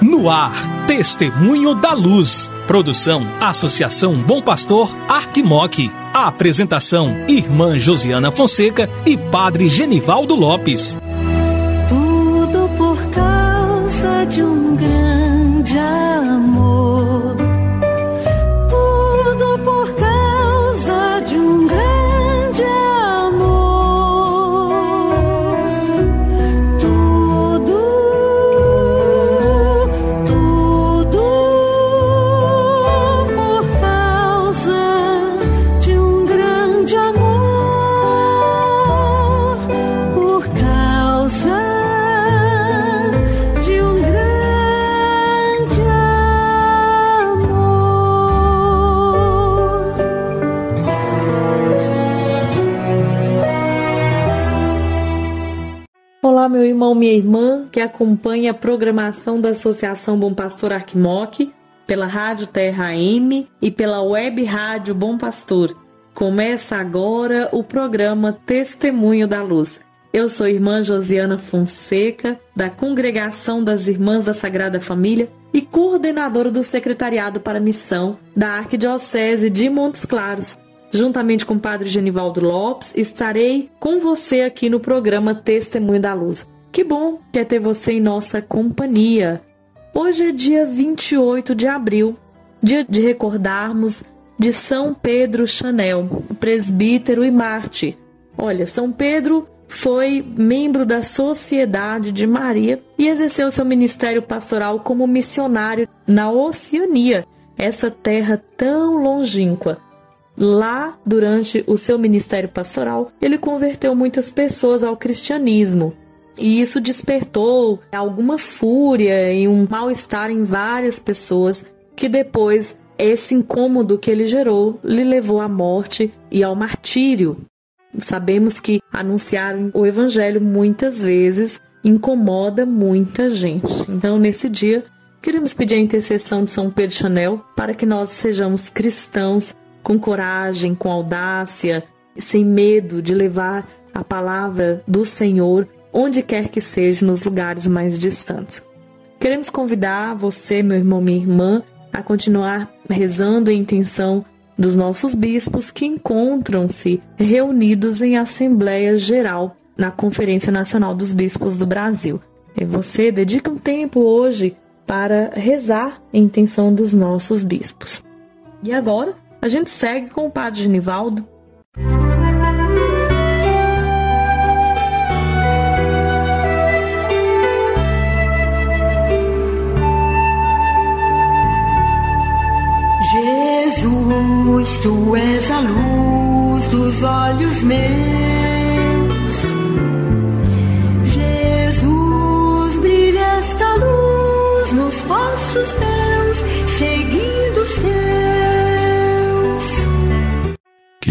No ar, Testemunho da Luz. Produção, Associação Bom Pastor, Arquimoc. A apresentação, Irmã Josiana Fonseca e Padre Genivaldo Lopes. Tudo por causa de um grande irmã, que acompanha a programação da Associação Bom Pastor Arquimoc, pela Rádio Terra AM e pela Web Rádio Bom Pastor. Começa agora o programa Testemunho da Luz. Eu sou irmã Josiana Fonseca, da Congregação das Irmãs da Sagrada Família e coordenadora do Secretariado para Missão da Arquidiocese de Montes Claros. Juntamente com o Padre Genivaldo Lopes, estarei com você aqui no programa Testemunho da Luz. Que bom que é ter você em nossa companhia. Hoje é dia 28 de abril, dia de recordarmos de São Pedro Chanel, presbítero e mártir. Olha, São Pedro foi membro da Sociedade de Maria e exerceu seu ministério pastoral como missionário na Oceania, essa terra tão longínqua. Lá, durante o seu ministério pastoral, ele converteu muitas pessoas ao cristianismo. E isso despertou alguma fúria e um mal-estar em várias pessoas, que depois esse incômodo que ele gerou lhe levou à morte e ao martírio. Sabemos que anunciar o evangelho muitas vezes incomoda muita gente. Então, nesse dia, queremos pedir a intercessão de São Pedro Chanel para que nós sejamos cristãos com coragem, com audácia, sem medo de levar a palavra do Senhor onde quer que seja, nos lugares mais distantes. Queremos convidar você, meu irmão, minha irmã, a continuar rezando em intenção dos nossos bispos que encontram-se reunidos em Assembleia Geral na Conferência Nacional dos Bispos do Brasil. E você dedica um tempo hoje para rezar em intenção dos nossos bispos. E agora, a gente segue com o Padre Genivaldo.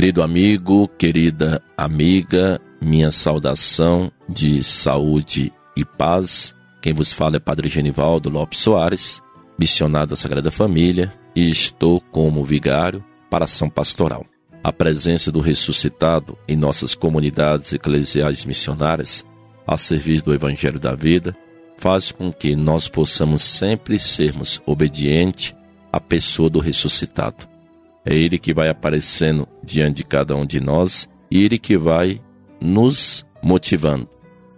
Querido amigo, querida amiga, minha saudação de saúde e paz. Quem vos fala é Padre Genivaldo Lopes Soares, missionário da Sagrada Família, e estou como vigário para ação pastoral. A presença do ressuscitado em nossas comunidades eclesiais missionárias, a serviço do Evangelho da Vida, faz com que nós possamos sempre sermos obedientes à pessoa do ressuscitado. É Ele que vai aparecendo diante de cada um de nós e Ele que vai nos motivando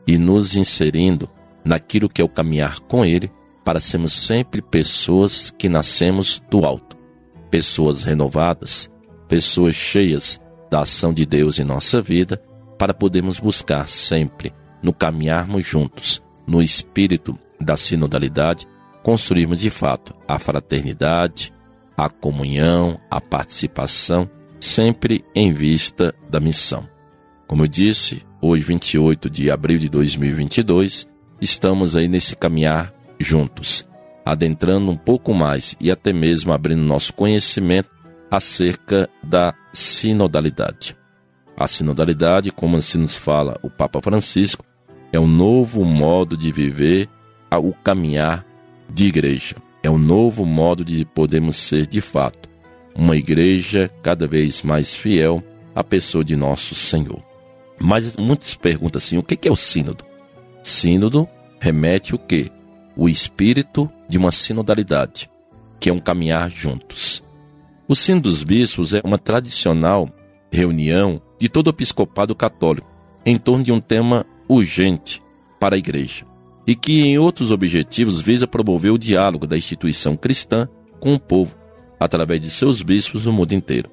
e nos inserindo naquilo que é o caminhar com Ele para sermos sempre pessoas que nascemos do alto, pessoas renovadas, pessoas cheias da ação de Deus em nossa vida, para podermos buscar sempre, no caminharmos juntos, no espírito da sinodalidade, construirmos de fato a fraternidade, a comunhão, a participação, sempre em vista da missão. Como eu disse, hoje, 28 de abril de 2022, estamos aí nesse caminhar juntos, adentrando um pouco mais e até mesmo abrindo nosso conhecimento acerca da sinodalidade. A sinodalidade, como se nos fala o Papa Francisco, é um novo modo de viver o caminhar de igreja. É um novo modo de podermos ser de fato uma igreja cada vez mais fiel à pessoa de nosso Senhor. Mas muitos perguntam assim: o que é o sínodo? Sínodo remete o quê? O espírito de uma sinodalidade, que é um caminhar juntos. O Sino dos Bispos é uma tradicional reunião de todo o episcopado católico em torno de um tema urgente para a Igreja e que, em outros objetivos, visa promover o diálogo da instituição cristã com o povo, através de seus bispos no mundo inteiro.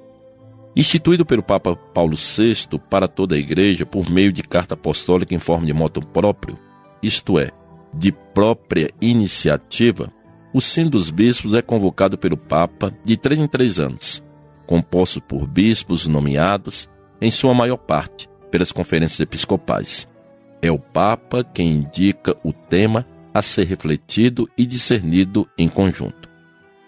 Instituído pelo Papa Paulo VI para toda a Igreja por meio de carta apostólica em forma de moto próprio, isto é, de própria iniciativa, o Sino dos Bispos é convocado pelo Papa de três em três anos, composto por bispos nomeados, em sua maior parte, pelas conferências episcopais. É o Papa quem indica o tema a ser refletido e discernido em conjunto.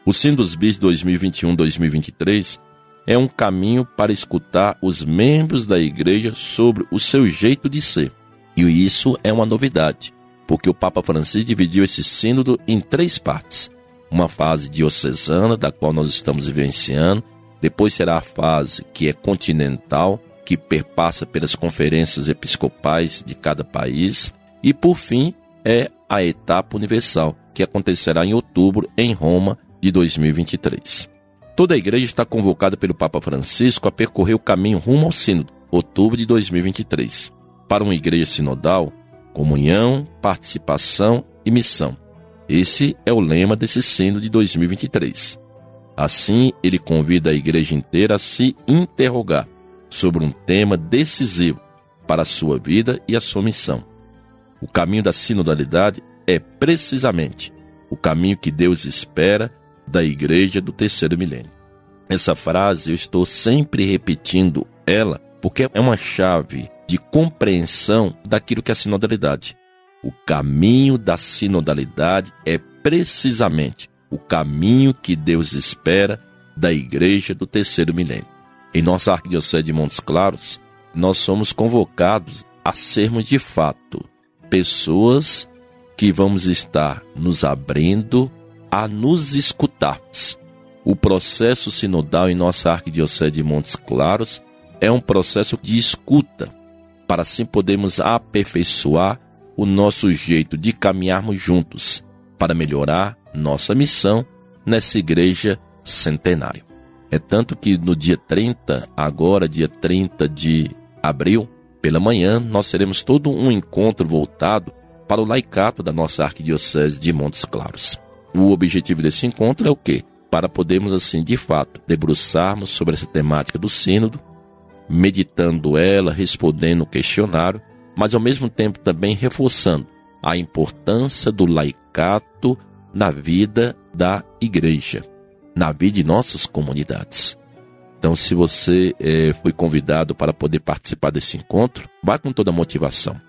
O Sino dos Bispos 2021-2023 é um caminho para escutar os membros da igreja sobre o seu jeito de ser. E isso é uma novidade, porque o Papa Francisco dividiu esse sínodo em três partes. Uma fase diocesana, da qual nós estamos vivenciando, depois será a fase que é continental, que perpassa pelas conferências episcopais de cada país, e por fim é a etapa universal, que acontecerá em outubro em Roma de 2023. Toda a igreja está convocada pelo Papa Francisco a percorrer o caminho rumo ao Sínodo, outubro de 2023. Para uma igreja sinodal, comunhão, participação e missão. Esse é o lema desse Sínodo de 2023. Assim, ele convida a igreja inteira a se interrogar sobre um tema decisivo para a sua vida e a sua missão. O caminho da sinodalidade é precisamente o caminho que Deus espera da igreja do terceiro milênio. Essa frase eu estou sempre repetindo ela porque é uma chave de compreensão daquilo que é a sinodalidade. O caminho da sinodalidade é precisamente o caminho que Deus espera da igreja do terceiro milênio. Em nossa arquidiocese de Montes Claros, nós somos convocados a sermos de fato pessoas que vamos estar nos abrindo a nos escutarmos. O processo sinodal em nossa arquidiocese de Montes Claros é um processo de escuta, para assim podermos aperfeiçoar o nosso jeito de caminharmos juntos para melhorar nossa missão nessa igreja centenária. É tanto que no dia 30, agora dia 30 de abril, pela manhã, nós teremos todo um encontro voltado para o laicato da nossa arquidiocese de Montes Claros. O objetivo desse encontro é o quê? Para podermos, assim, de fato, debruçarmos sobre essa temática do Sínodo, meditando ela, respondendo o questionário, mas ao mesmo tempo também reforçando a importância do laicato na vida da igreja, na vida de nossas comunidades. Então, se você é, foi convidado para poder participar desse encontro, vá com toda a motivação.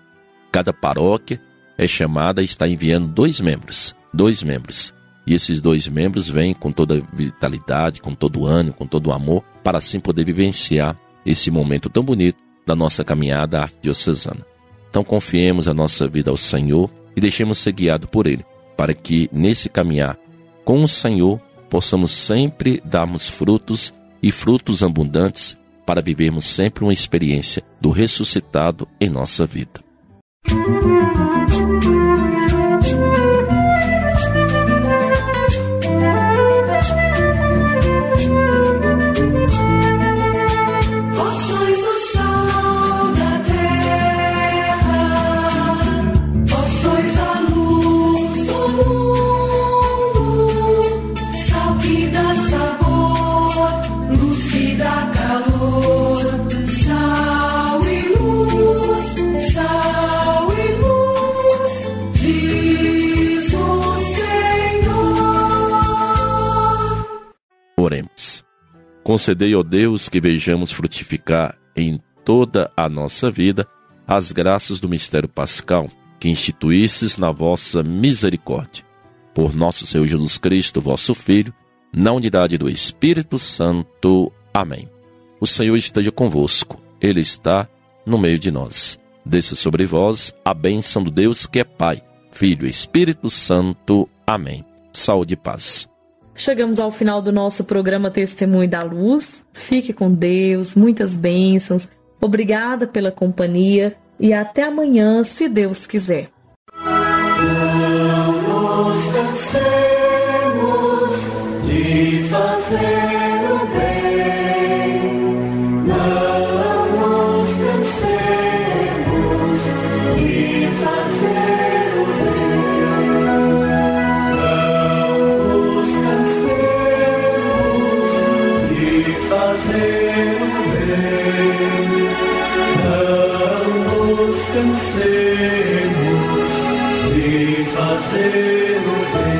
Cada paróquia é chamada e está enviando dois membros, dois membros. E esses dois membros vêm com toda vitalidade, com todo ânimo, com todo amor, para assim poder vivenciar esse momento tão bonito da nossa caminhada arquidiocesana. Então confiemos a nossa vida ao Senhor e deixemos ser guiados por Ele, para que nesse caminhar com o Senhor possamos sempre darmos frutos e frutos abundantes para vivermos sempre uma experiência do ressuscitado em nossa vida. Concedei, ó Deus, que vejamos frutificar em toda a nossa vida as graças do mistério pascal que instituísses na vossa misericórdia. Por nosso Senhor Jesus Cristo, vosso Filho, na unidade do Espírito Santo. Amém. O Senhor esteja convosco, Ele está no meio de nós. Desça sobre vós a bênção do Deus que é Pai, Filho e Espírito Santo. Amém. Saúde e paz. Chegamos ao final do nosso programa Testemunho da Luz. Fique com Deus, muitas bênçãos. Obrigada pela companhia e até amanhã, se Deus quiser. cansemos de fazer o bem.